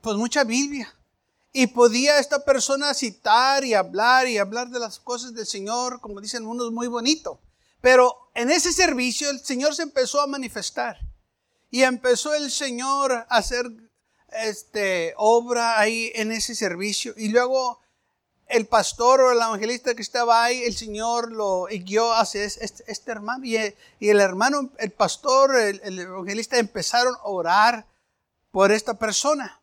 pues mucha Biblia. Y podía esta persona citar y hablar y hablar de las cosas del Señor, como dicen unos, muy bonito. Pero en ese servicio el Señor se empezó a manifestar. Y empezó el Señor a hacer este, obra ahí en ese servicio. Y luego el pastor o el evangelista que estaba ahí, el Señor lo guió hacia este, hermano. Y el, hermano, el pastor, el evangelista empezaron a orar por esta persona.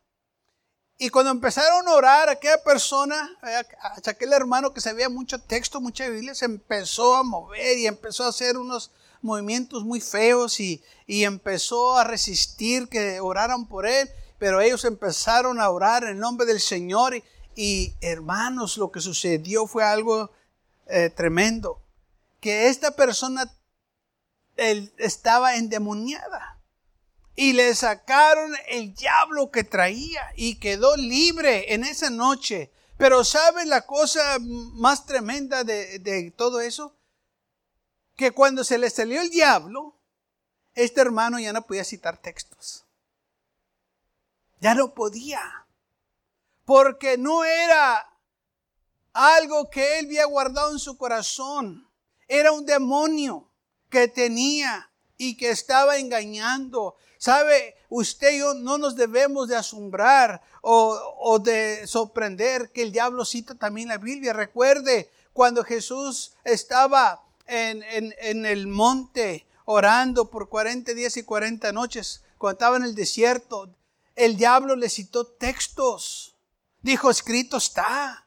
Y cuando empezaron a orar, aquella persona, aquel hermano que sabía mucho texto, mucha Biblia, se empezó a mover y empezó a hacer unos movimientos muy feos y, empezó a resistir que oraran por él. Pero ellos empezaron a orar en nombre del Señor y, hermanos, lo que sucedió fue algo eh, tremendo. Que esta persona estaba endemoniada y le sacaron el diablo que traía y quedó libre en esa noche. Pero ¿saben la cosa más tremenda de, de, todo eso? Que cuando se le salió el diablo, este hermano ya no podía citar textos. Ya no podía. Porque no era algo que él había guardado en su corazón. Era un demonio que tenía y que estaba engañando. Sabe, usted y yo no nos debemos de asombrar o, de sorprender que el diablo cita también la Biblia. Recuerde cuando Jesús estaba en, en el monte orando por 40 días y 40 noches, cuando estaba en el desierto, el diablo le citó textos. Dijo, escrito está.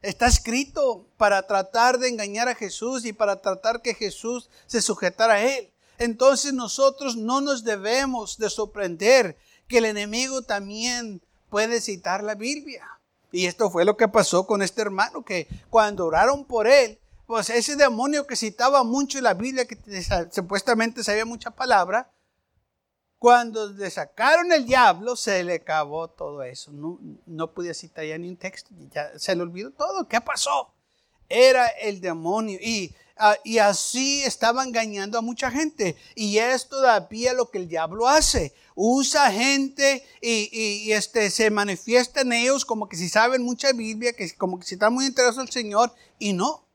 Está escrito para tratar de engañar a Jesús y para tratar que Jesús se sujetara a él entonces nosotros no nos debemos de sorprender que el enemigo también puede citar la Biblia. Y esto fue lo que pasó con este hermano, que cuando oraron por él, pues ese demonio que citaba mucho la Biblia, que supuestamente sabía mucha palabra, cuando le sacaron el diablo, se le acabó todo eso. No, no podía citar ya ni un texto, ya se le olvidó todo. ¿Qué pasó? Era el demonio. Y Uh, y así estaba engañando a mucha gente. Y es todavía lo que el diablo hace. Usa gente y, este, se manifiesta en ellos como que si saben mucha Biblia, que como que si están muy interesados al Señor. Y no.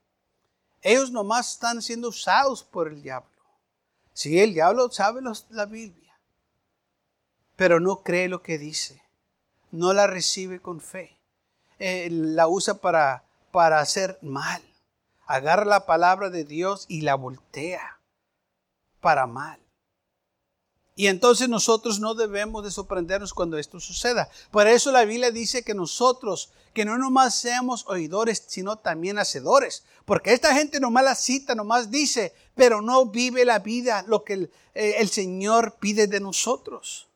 Ellos nomás están siendo usados por el diablo. Sí, el diablo sabe los, la Biblia. Pero no cree lo que dice. No la recibe con fe. Eh, la usa para, para hacer mal agarra la palabra de Dios y la voltea para mal. Y entonces nosotros no debemos de sorprendernos cuando esto suceda. Por eso la Biblia dice que nosotros, que no nomás seamos oidores, sino también hacedores. Porque esta gente nomás la cita, nomás dice, pero no vive la vida, lo que el, eh, Señor pide de nosotros.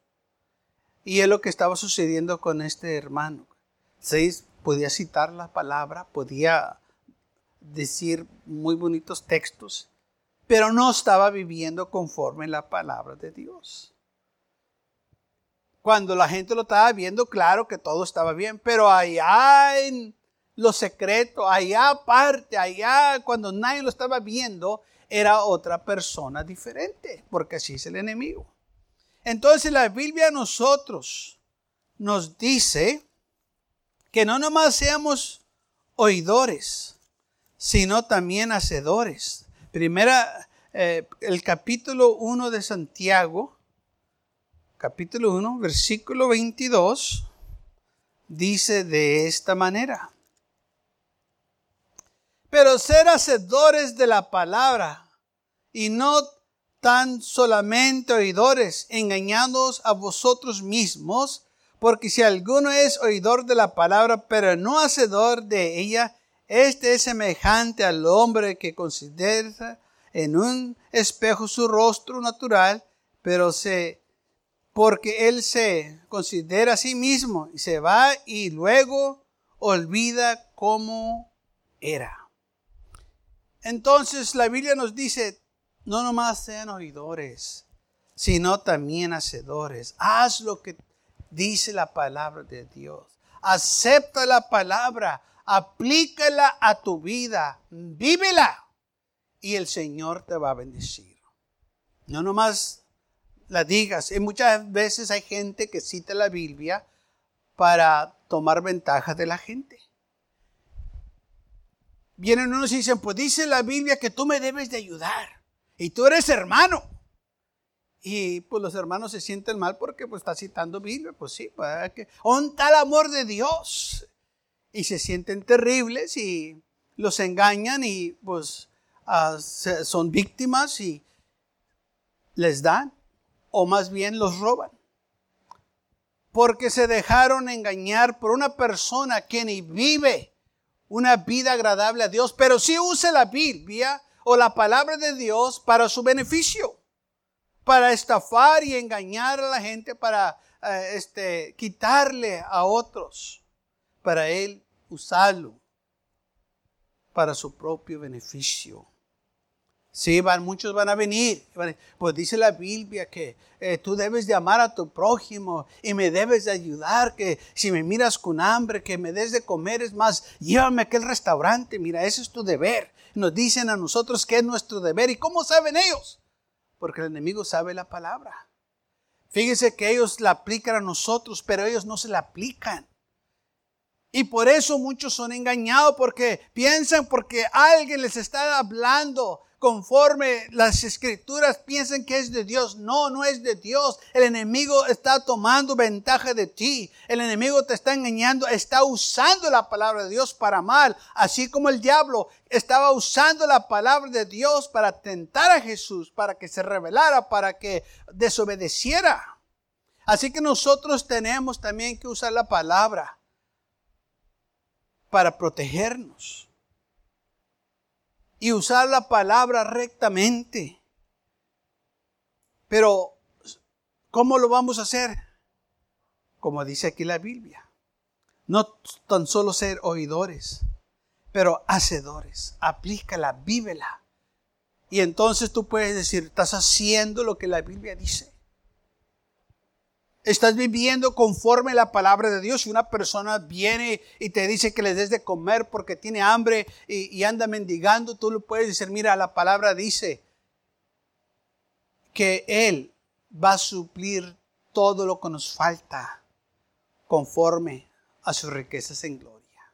Y es lo que estaba sucediendo con este hermano. ¿Sí? Podía citar la palabra, podía decir muy bonitos textos, pero no estaba viviendo conforme la palabra de Dios. Cuando la gente lo estaba viendo, claro que todo estaba bien, pero allá en lo secreto, allá aparte, allá cuando nadie lo estaba viendo, era otra persona diferente, porque así es el enemigo. Entonces la Biblia a nosotros nos dice que no nomás seamos oidores, sino también hacedores. Primera, eh, el capítulo 1 de Santiago, capítulo 1, versículo 22, dice de esta manera. Pero ser hacedores de la palabra y no tan solamente oidores, engañándoos a vosotros mismos, porque si alguno es oidor de la palabra, pero no hacedor de ella, este es semejante al hombre que considera en un espejo su rostro natural, pero se porque él se considera a sí mismo y se va y luego olvida cómo era. Entonces la Biblia nos dice, no nomás sean oidores, sino también hacedores. Haz lo que dice la palabra de Dios. Acepta la palabra, aplícala a tu vida, vívela y el Señor te va a bendecir. No nomás la digas. Y muchas veces hay gente que cita la Biblia para tomar ventaja de la gente. Vienen unos y dicen, pues dice la Biblia que tú me debes de ayudar. Y tú eres hermano. Y pues los hermanos se sienten mal porque pues está citando Biblia. Pues sí, para que un tal amor de Dios. Y se sienten terribles y los engañan y pues ah, son víctimas y les dan o más bien los roban. Porque se dejaron engañar por una persona que ni vive una vida agradable a Dios, pero sí usa la Biblia o la palabra de Dios para su beneficio, para estafar y engañar a la gente, para eh, este, quitarle a otros, para él usarlo para su propio beneficio. Sí, van, muchos van a venir. Pues dice la Biblia que eh, tú debes de amar a tu prójimo y me debes de ayudar, que si me miras con hambre, que me des de comer, es más, llévame a aquel restaurante, mira, ese es tu deber. Nos dicen a nosotros que es nuestro deber. ¿Y cómo saben ellos? Porque el enemigo sabe la palabra. Fíjense que ellos la aplican a nosotros, pero ellos no se la aplican. Y por eso muchos son engañados porque piensan porque alguien les está hablando conforme las escrituras piensan que es de Dios. No, no es de Dios. El enemigo está tomando ventaja de ti. El enemigo te está engañando, está usando la palabra de Dios para mal. Así como el diablo estaba usando la palabra de Dios para tentar a Jesús, para que se rebelara, para que desobedeciera. Así que nosotros tenemos también que usar la palabra para protegernos y usar la palabra rectamente. Pero, ¿cómo lo vamos a hacer? Como dice aquí la Biblia. No tan solo ser oidores, pero hacedores. Aplícala, vívela. Y entonces tú puedes decir, estás haciendo lo que la Biblia dice. Estás viviendo conforme la palabra de Dios. Si una persona viene y te dice que le des de comer porque tiene hambre y, anda mendigando, tú le puedes decir, mira, la palabra dice que Él va a suplir todo lo que nos falta conforme a sus riquezas en gloria.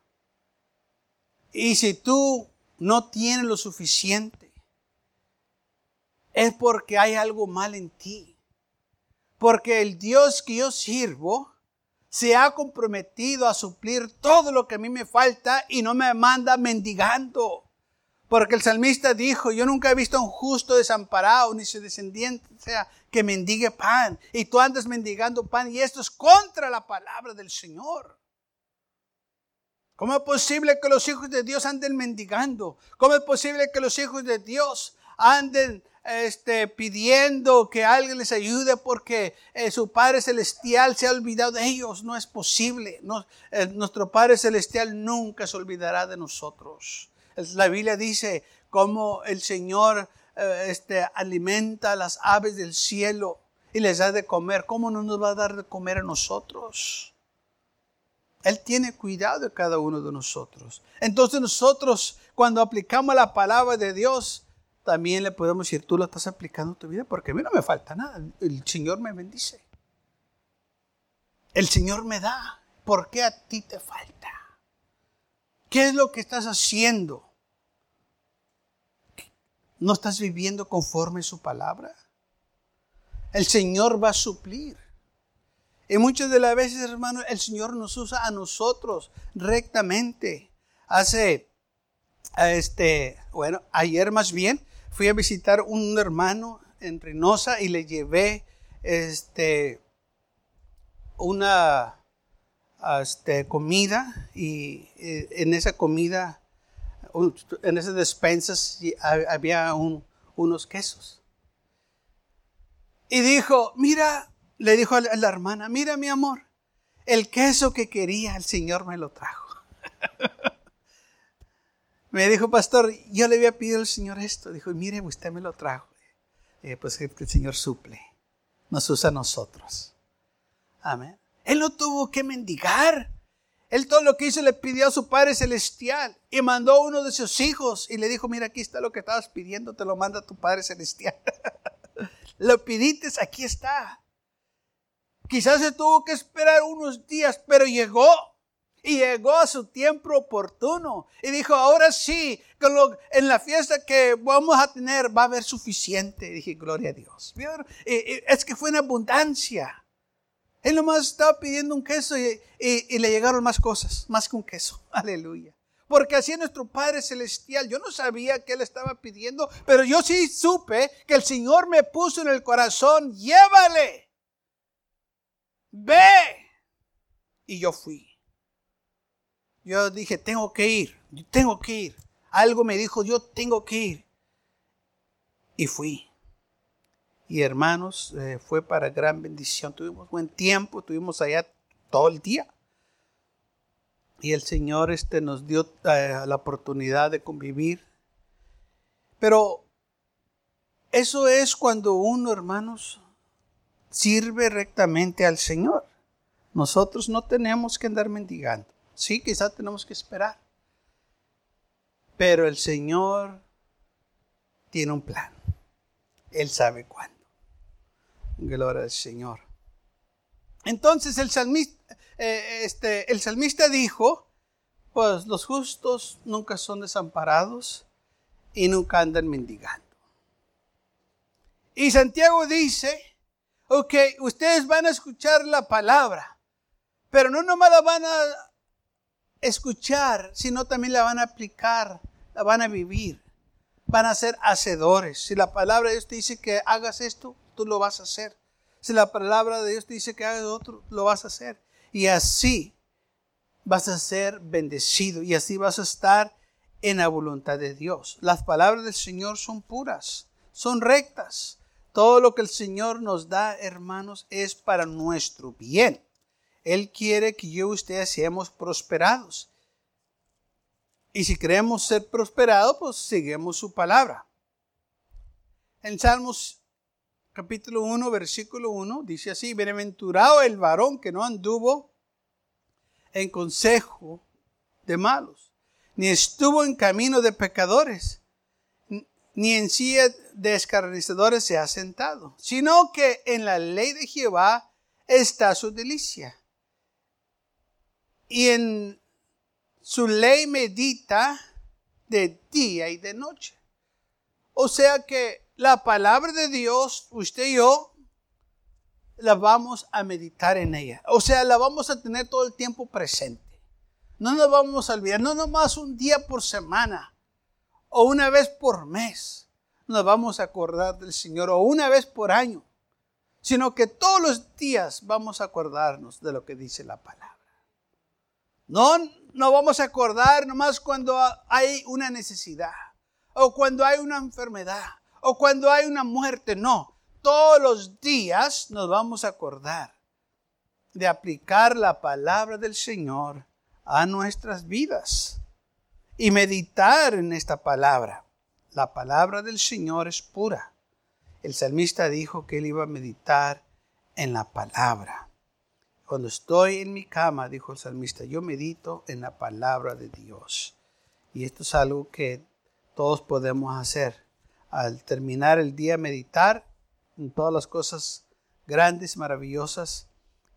Y si tú no tienes lo suficiente, es porque hay algo mal en ti porque el Dios que yo sirvo se ha comprometido a suplir todo lo que a mí me falta y no me manda mendigando. Porque el salmista dijo, yo nunca he visto a un justo desamparado, ni su descendiente, sea, que mendigue pan. Y tú andas mendigando pan y esto es contra la palabra del Señor. ¿Cómo es posible que los hijos de Dios anden mendigando? ¿Cómo es posible que los hijos de Dios anden este, pidiendo que alguien les ayude porque eh, su Padre Celestial se ha olvidado de ellos. No es posible. Eh, nuestro Padre Celestial nunca se olvidará de nosotros. La Biblia dice cómo el Señor eh, este, alimenta a las aves del cielo y les da de comer. ¿Cómo no nos va a dar de comer a nosotros? Él tiene cuidado de cada uno de nosotros. Entonces nosotros cuando aplicamos la palabra de Dios, también le podemos decir, tú lo estás aplicando en tu vida porque a mí no me falta nada. El Señor me bendice. El Señor me da. ¿Por qué a ti te falta? ¿Qué es lo que estás haciendo? ¿No estás viviendo conforme su palabra? El Señor va a suplir. Y muchas de las veces, hermano, el Señor nos usa a nosotros rectamente. Hace, este, bueno, ayer más bien, fui a visitar un hermano en Reynosa y le llevé este, una este, comida y eh, en esa comida, en esas despensas había unos quesos. Y dijo, mira, le dijo a la hermana, mira mi amor, el queso que quería el Señor me lo trajo. me dijo, pastor, yo le había pedido al Señor esto. Dijo, mire, usted me lo trajo. Eh, pues el Señor suple, nos usa a nosotros. Amén. Él no tuvo que mendigar. Él todo lo que hizo le pidió a su Padre Celestial y mandó a uno de sus hijos y le dijo, mira, aquí está lo que estabas pidiendo, te lo manda tu Padre Celestial. lo pidites, aquí está. Quizás se tuvo que esperar unos días, pero llegó. Y llegó a su tiempo oportuno. Y dijo, ahora sí, en la fiesta que vamos a tener va a haber suficiente. Y dije, gloria a Dios. Es que fue en abundancia. Él nomás estaba pidiendo un queso y, y, le llegaron más cosas, más que un queso. Aleluya. Porque así es nuestro Padre Celestial. Yo no sabía que Él estaba pidiendo, pero yo sí supe que el Señor me puso en el corazón, llévale, ve. Y yo fui. Yo dije, tengo que ir, tengo que ir. Algo me dijo, yo tengo que ir. Y fui. Y hermanos, eh, fue para gran bendición. Tuvimos buen tiempo, estuvimos allá todo el día. Y el Señor este, nos dio eh, la oportunidad de convivir. Pero eso es cuando uno, hermanos, sirve rectamente al Señor. Nosotros no tenemos que andar mendigando. Sí, quizás tenemos que esperar. Pero el Señor tiene un plan. Él sabe cuándo. Gloria al Señor. Entonces el salmista, eh, este, el salmista dijo, pues los justos nunca son desamparados y nunca andan mendigando. Y Santiago dice, ok, ustedes van a escuchar la palabra, pero no nomás la van a escuchar, sino también la van a aplicar, la van a vivir, van a ser hacedores. Si la palabra de Dios te dice que hagas esto, tú lo vas a hacer. Si la palabra de Dios te dice que hagas otro, lo vas a hacer. Y así vas a ser bendecido y así vas a estar en la voluntad de Dios. Las palabras del Señor son puras, son rectas. Todo lo que el Señor nos da, hermanos, es para nuestro bien. Él quiere que yo y usted seamos prosperados. Y si queremos ser prosperados, pues seguimos su palabra. En Salmos capítulo 1, versículo 1, dice así, bienaventurado el varón que no anduvo en consejo de malos, ni estuvo en camino de pecadores, ni en silla de escarnecedores se ha sentado, sino que en la ley de Jehová está su delicia. Y en su ley medita de día y de noche. O sea que la palabra de Dios, usted y yo, la vamos a meditar en ella. O sea, la vamos a tener todo el tiempo presente. No nos vamos a olvidar, no nomás un día por semana o una vez por mes. Nos vamos a acordar del Señor o una vez por año, sino que todos los días vamos a acordarnos de lo que dice la palabra. No, no vamos a acordar nomás cuando hay una necesidad o cuando hay una enfermedad o cuando hay una muerte, no. Todos los días nos vamos a acordar de aplicar la palabra del Señor a nuestras vidas y meditar en esta palabra. La palabra del Señor es pura. El salmista dijo que él iba a meditar en la palabra. Cuando estoy en mi cama, dijo el salmista, yo medito en la palabra de Dios. Y esto es algo que todos podemos hacer al terminar el día meditar en todas las cosas grandes, maravillosas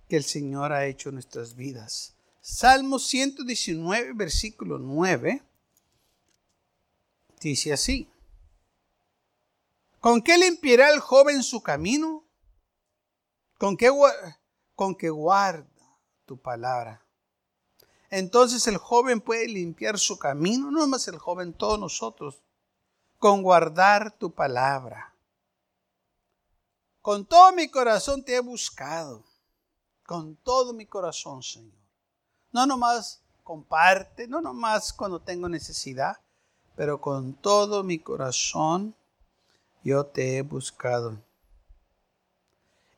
que el Señor ha hecho en nuestras vidas. Salmo 119, versículo 9, dice así. ¿Con qué limpiará el joven su camino? ¿Con qué, con qué guarda tu palabra? Entonces el joven puede limpiar su camino, no más el joven, todos nosotros con guardar tu palabra. Con todo mi corazón te he buscado. Con todo mi corazón, Señor. No nomás comparte, no nomás cuando tengo necesidad, pero con todo mi corazón yo te he buscado.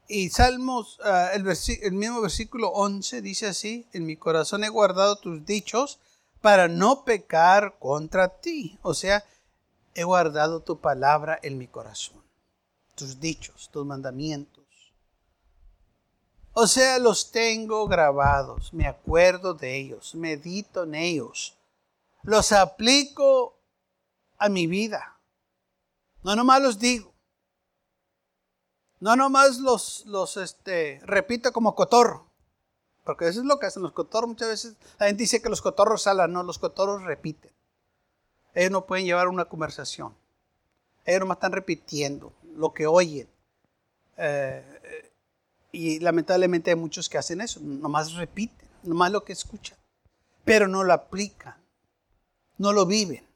Y Salmos, ah, el, el mismo versículo 11 dice así, en mi corazón he guardado tus dichos para no pecar contra ti. O sea, he guardado tu palabra en mi corazón, tus dichos, tus mandamientos. O sea, los tengo grabados, me acuerdo de ellos, medito en ellos, los aplico a mi vida. No nomás los digo, no nomás los, los este, repito como cotorro, porque eso es lo que hacen los cotorros. Muchas veces la gente dice que los cotorros salan, no, los cotorros repiten. Ellos no pueden llevar una conversación. Ellos nomás están repitiendo lo que oyen. Eh, y lamentablemente hay muchos que hacen eso, nomás repiten, nomás lo que escuchan, pero no lo aplican, no lo viven.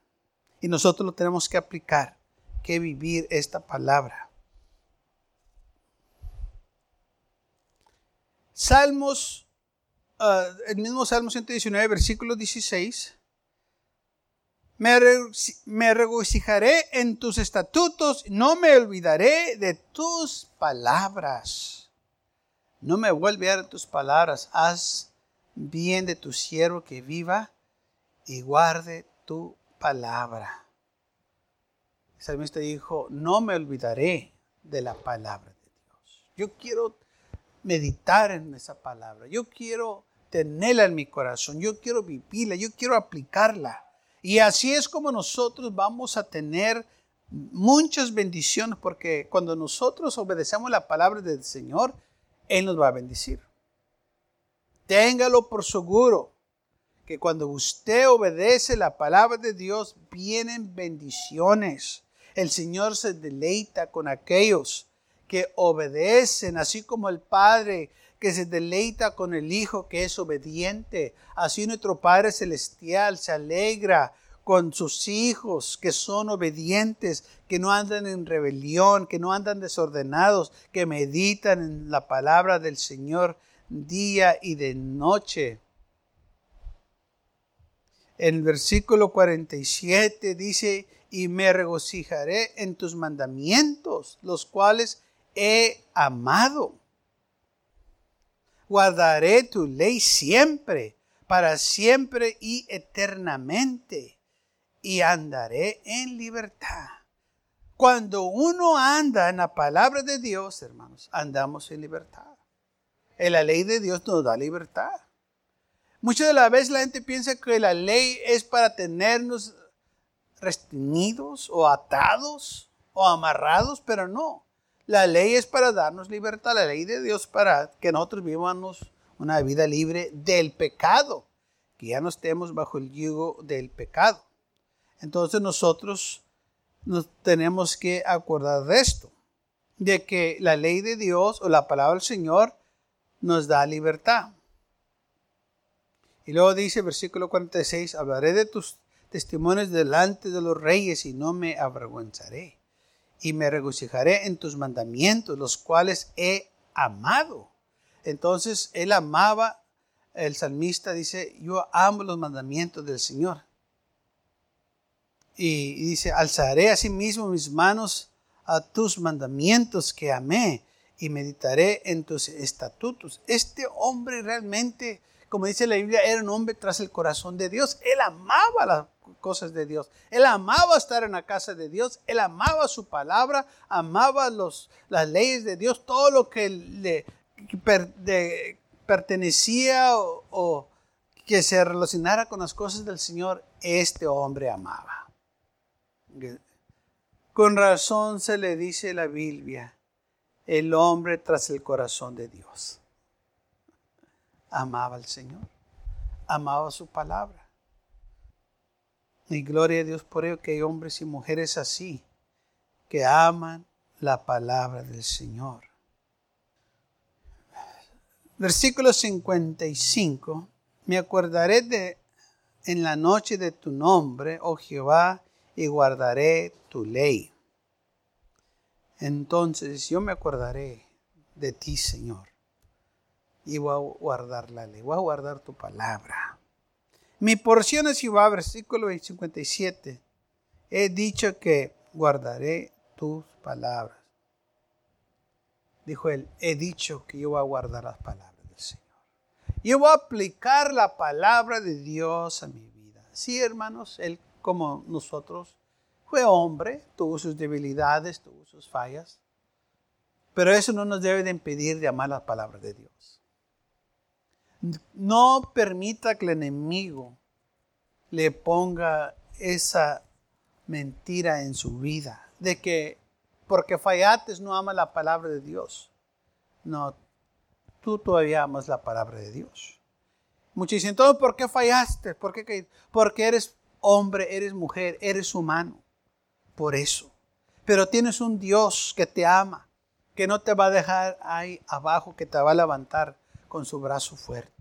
Y nosotros lo tenemos que aplicar, que vivir esta palabra. Salmos, ah, el mismo Salmo 119, versículo 16. Me, regocijaré en tus estatutos, no me olvidaré de tus palabras. No me vuelve a dar tus palabras. Haz bien de tu siervo que viva y guarde tu palabra. El salmista dijo, no me olvidaré de la palabra de Dios. Yo quiero meditar en esa palabra. Yo quiero tenerla en mi corazón. Yo quiero vivirla. Yo quiero aplicarla. Y así es como nosotros vamos a tener muchas bendiciones porque cuando nosotros obedecemos la palabra del Señor, él nos va a bendecir. Téngalo por seguro que cuando usted obedece la palabra de Dios, vienen bendiciones. El Señor se deleita con aquellos que obedecen, así como el Padre que se deleita con el Hijo que es obediente. Así nuestro Padre Celestial se alegra con sus hijos que son obedientes, que no andan en rebelión, que no andan desordenados, que meditan en la palabra del Señor día y de noche. En el versículo 47 dice, y me regocijaré en tus mandamientos, los cuales he amado. Guardaré tu ley siempre, para siempre y eternamente y andaré en libertad. Cuando uno anda en la palabra de Dios, hermanos, andamos en libertad. En la ley de Dios nos da libertad. Muchas de las veces la gente piensa que la ley es para tenernos restringidos o atados o amarrados, pero no. La ley es para darnos libertad, la ley de Dios para que nosotros vivamos una vida libre del pecado, que ya no estemos bajo el yugo del pecado. Entonces nosotros nos tenemos que acordar de esto, de que la ley de Dios o la palabra del Señor nos da libertad. Y luego dice versículo 46, hablaré de tus testimonios delante de los reyes y no me avergonzaré. Y me regocijaré en tus mandamientos, los cuales he amado. Entonces él amaba, el salmista dice, yo amo los mandamientos del Señor. Y, dice, alzaré asimismo mis manos a tus mandamientos que amé y meditaré en tus estatutos. Este hombre realmente, como dice la Biblia, era un hombre tras el corazón de Dios. Él amaba las cosas de Dios. Él amaba estar en la casa de Dios. Él amaba su palabra, amaba los, las leyes de Dios, todo lo que le pertenecía o, o que se relacionara con las cosas del Señor, este hombre amaba. Con razón se le dice la Biblia, el hombre tras el corazón de Dios. Amaba al Señor, amaba su palabra. Y gloria a Dios por ello que hay hombres y mujeres así, que aman la palabra del Señor. Versículo 55. Me acordaré de en la noche de tu nombre, oh Jehová, y guardaré tu ley. Entonces yo me acordaré de ti, Señor, y voy a guardar la ley, voy a guardar tu palabra. Mi porción es Jehová, versículo 57. He dicho que guardaré tus palabras. dijo él, he dicho que yo voy a guardar las palabras del Señor. Yo voy a aplicar la palabra de Dios a mi vida. Sí, hermanos, él como nosotros fue hombre, tuvo sus debilidades, tuvo sus fallas, pero eso no nos debe de impedir de amar las palabras de Dios. No permita que el enemigo le ponga esa mentira en su vida, de que porque fallates no ama la palabra de Dios. No, tú todavía amas la palabra de Dios. Muchos dicen, entonces, ¿por qué fallaste? ¿Por qué? Porque eres hombre, eres mujer, eres humano. Por eso. Pero tienes un Dios que te ama, que no te va a dejar ahí abajo, que te va a levantar con su brazo fuerte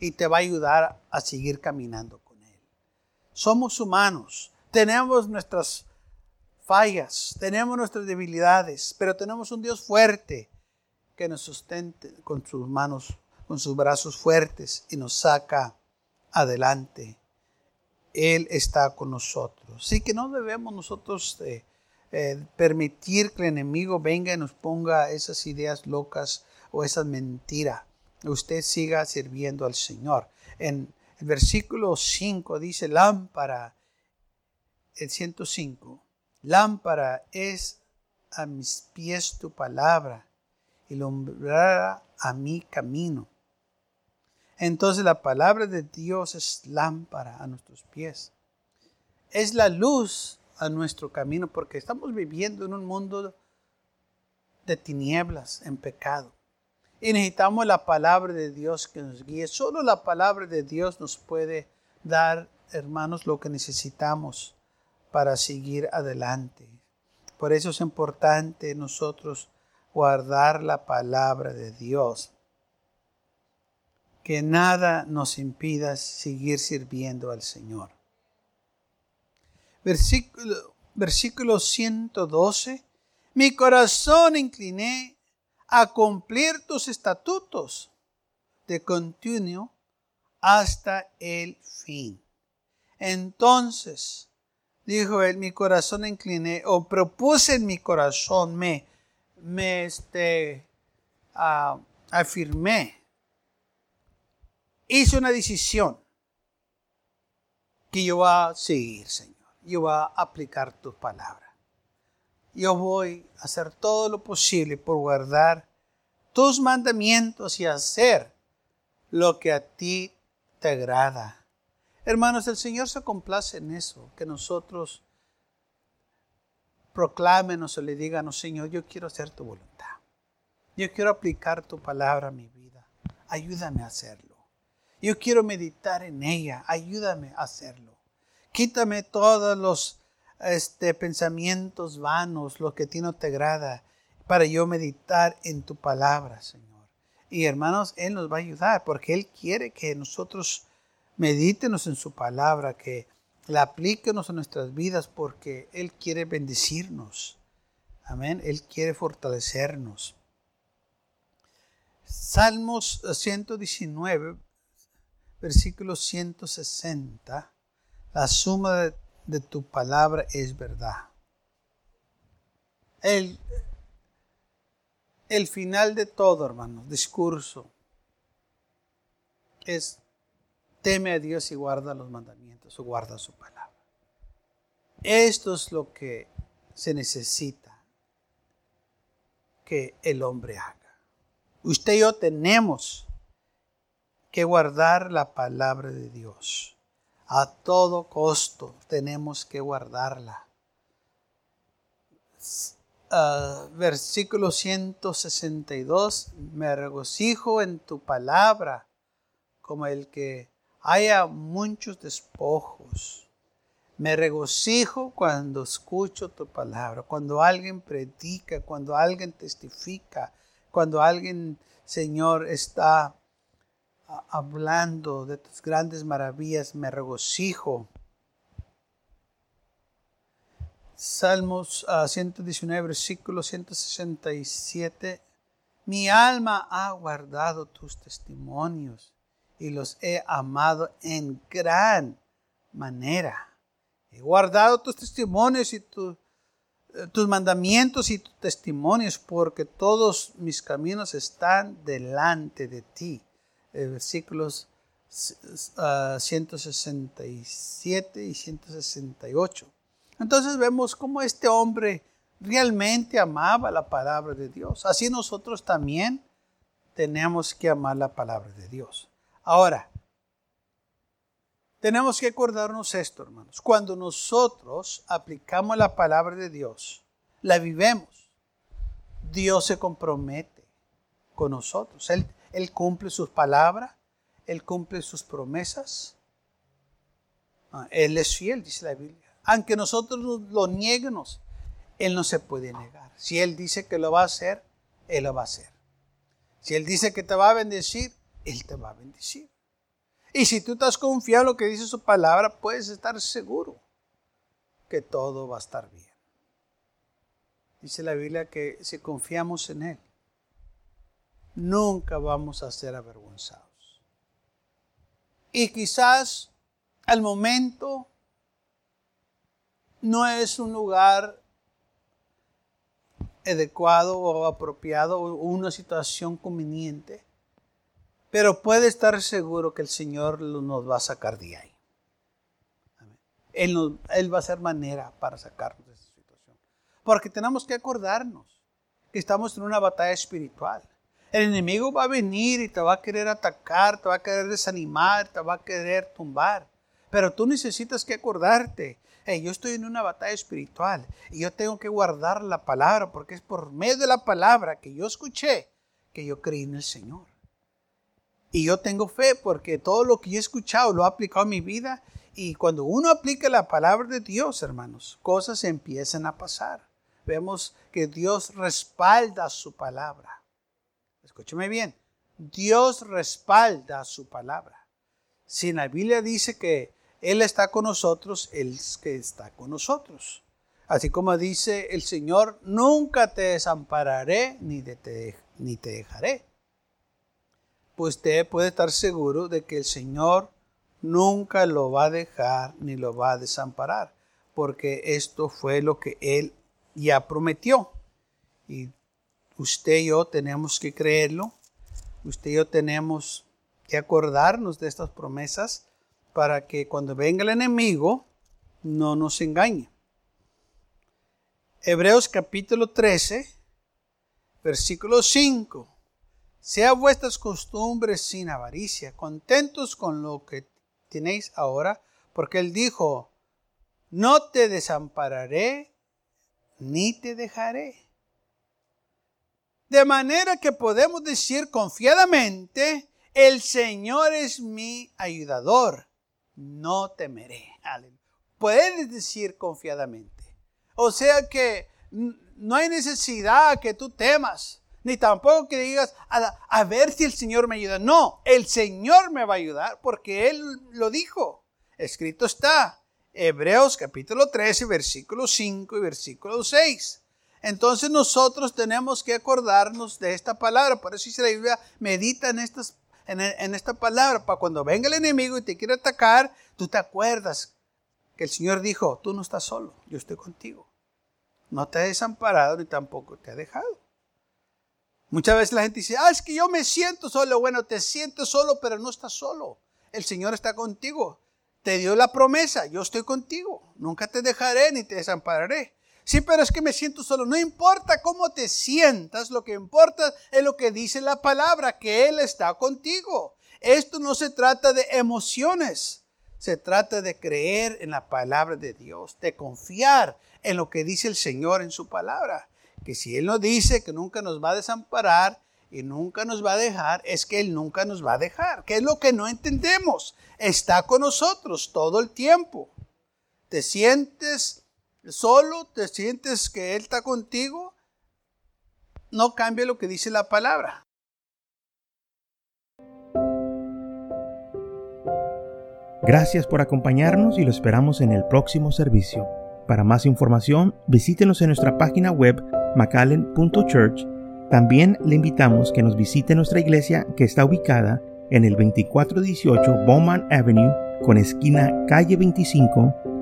y te va a ayudar a seguir caminando con Él. Somos humanos, tenemos nuestras fallas, tenemos nuestras debilidades, pero tenemos un Dios fuerte que nos sustente con sus manos, con sus brazos fuertes y nos saca adelante. Él está con nosotros. Así que no debemos nosotros eh, eh, permitir que el enemigo venga y nos ponga esas ideas locas o esas mentiras. Usted siga sirviendo al Señor. En el versículo 5 dice, lámpara el 105, lámpara es a mis pies tu palabra y a mi camino. Entonces la palabra de Dios es lámpara a nuestros pies. Es la luz a nuestro camino porque estamos viviendo en un mundo de tinieblas, en pecado. Y necesitamos la palabra de Dios que nos guíe. Solo la palabra de Dios nos puede dar, hermanos, lo que necesitamos para seguir adelante. Por eso es importante nosotros guardar la palabra de Dios. Que nada nos impida seguir sirviendo al Señor. Versículo, versículo 112. Mi corazón incliné a cumplir tus estatutos de continuo hasta el fin. Entonces dijo él, mi corazón incliné, o propuse en mi corazón, me, me este, afirmé, hice una decisión que yo voy a seguir, Señor. Yo voy a aplicar tus palabras. Yo voy a hacer todo lo posible por guardar tus mandamientos y hacer lo que a ti te agrada. Hermanos, el Señor se complace en eso, que nosotros proclámenos o le díganos, Señor, yo quiero hacer tu voluntad. Yo quiero aplicar tu palabra a mi vida. Ayúdame a hacerlo. Yo quiero meditar en ella. Ayúdame a hacerlo. Quítame todos los este, pensamientos vanos, lo que a ti no te agrada, para yo meditar en tu palabra, Señor. Y hermanos, Él nos va a ayudar porque Él quiere que nosotros medítenos en su palabra, que la aplíquenos a nuestras vidas porque Él quiere bendecirnos. Amén. Él quiere fortalecernos. Salmos 119, versículo 160. La suma de, de tu palabra es verdad. El, el final de todo, hermanos, discurso, es teme a Dios y guarda los mandamientos o guarda su palabra. Esto es lo que se necesita que el hombre haga. Usted y yo tenemos que guardar la palabra de Dios. A todo costo tenemos que guardarla. Uh, versículo 162, me regocijo en tu palabra como el que haya muchos despojos. Me regocijo cuando escucho tu palabra, cuando alguien predica, cuando alguien testifica, cuando alguien, Señor, está hablando de tus grandes maravillas, me regocijo. Salmos 119, ah, versículo 167. Mi alma ha guardado tus testimonios y los he amado en gran manera. He guardado tus testimonios y tu, tus mandamientos y tus testimonios, porque todos mis caminos están delante de ti. Eh, versículos 167 ah, y 168. Entonces vemos cómo este hombre realmente amaba la palabra de Dios. Así nosotros también tenemos que amar la palabra de Dios. Ahora, tenemos que acordarnos esto, hermanos. Cuando nosotros aplicamos la palabra de Dios, la vivemos, Dios se compromete con nosotros. Él, él cumple sus palabras, Él cumple sus promesas. Ah, él es fiel, dice la Biblia. Aunque nosotros lo nieguemos, Él no se puede negar. Si Él dice que lo va a hacer, Él lo va a hacer. Si Él dice que te va a bendecir, Él te va a bendecir. Y si tú estás confiado en lo que dice su palabra, puedes estar seguro que todo va a estar bien. Dice la Biblia que si confiamos en Él, nunca vamos a ser avergonzados. Y quizás al momento no es un lugar adecuado o apropiado o una situación conveniente pero puede estar seguro que el Señor nos va a sacar de ahí. Él, va a hacer manera para sacarnos de esa situación. Porque tenemos que acordarnos que estamos en una batalla espiritual. El enemigo va a venir y te va a querer atacar, te va a querer desanimar, te va a querer tumbar. Pero tú necesitas que acordarte. yo estoy en una batalla espiritual y yo tengo que guardar la palabra porque es por medio de la palabra que yo escuché que yo creí en el Señor. Y yo tengo fe porque todo lo que yo he escuchado lo he aplicado en mi vida. Y cuando uno aplica la palabra de Dios, hermanos, cosas empiezan a pasar. Vemos que Dios respalda su palabra. Escúcheme bien. Dios respalda su palabra. Si la Biblia dice que Él está con nosotros, Él es que está con nosotros. Así como dice el Señor, nunca te desampararé ni te, ni te dejaré pues usted puede estar seguro de que el Señor nunca lo va a dejar ni lo va a desamparar, porque esto fue lo que Él ya prometió. Y usted y yo tenemos que creerlo, usted y yo tenemos que acordarnos de estas promesas para que cuando venga el enemigo no nos engañe. Hebreos capítulo 13, versículo 5. Sea vuestras costumbres sin avaricia, contentos con lo que tenéis ahora, porque Él dijo, no te desampararé ni te dejaré. De manera que podemos decir confiadamente, el Señor es mi ayudador, no temeré. Puedes decir confiadamente. O sea que no hay necesidad que tú temas ni tampoco que digas a, ver si el Señor me ayuda. No, el Señor me va a ayudar porque Él lo dijo. Escrito está. Hebreos capítulo 13, versículo 5 y versículo 6. Entonces nosotros tenemos que acordarnos de esta palabra. Por eso dice la Biblia, medita en, estas, en, esta palabra. Para cuando venga el enemigo y te quiera atacar, tú te acuerdas que el Señor dijo, tú no estás solo, yo estoy contigo. No te he desamparado ni tampoco te he dejado. Muchas veces la gente dice, ah, es que yo me siento solo. Bueno, te sientes solo, pero no estás solo. El Señor está contigo. Te dio la promesa, yo estoy contigo. Nunca te dejaré ni te desampararé. Sí, pero es que me siento solo. No importa cómo te sientas, lo que importa es lo que dice la palabra, que Él está contigo. Esto no se trata de emociones, se trata de creer en la palabra de Dios, de confiar en lo que dice el Señor en su palabra que si Él nos dice que nunca nos va a desamparar y nunca nos va a dejar, es que Él nunca nos va a dejar. ¿Qué es lo que no entendemos? Está con nosotros todo el tiempo. ¿Te sientes solo? ¿Te sientes que Él está contigo? No cambia lo que dice la palabra. Gracias por acompañarnos y lo esperamos en el próximo servicio. Para más información, visítenos en nuestra página web macallen.church. También le invitamos que nos visite nuestra iglesia que está ubicada en el 2418 Bowman Avenue con esquina calle 25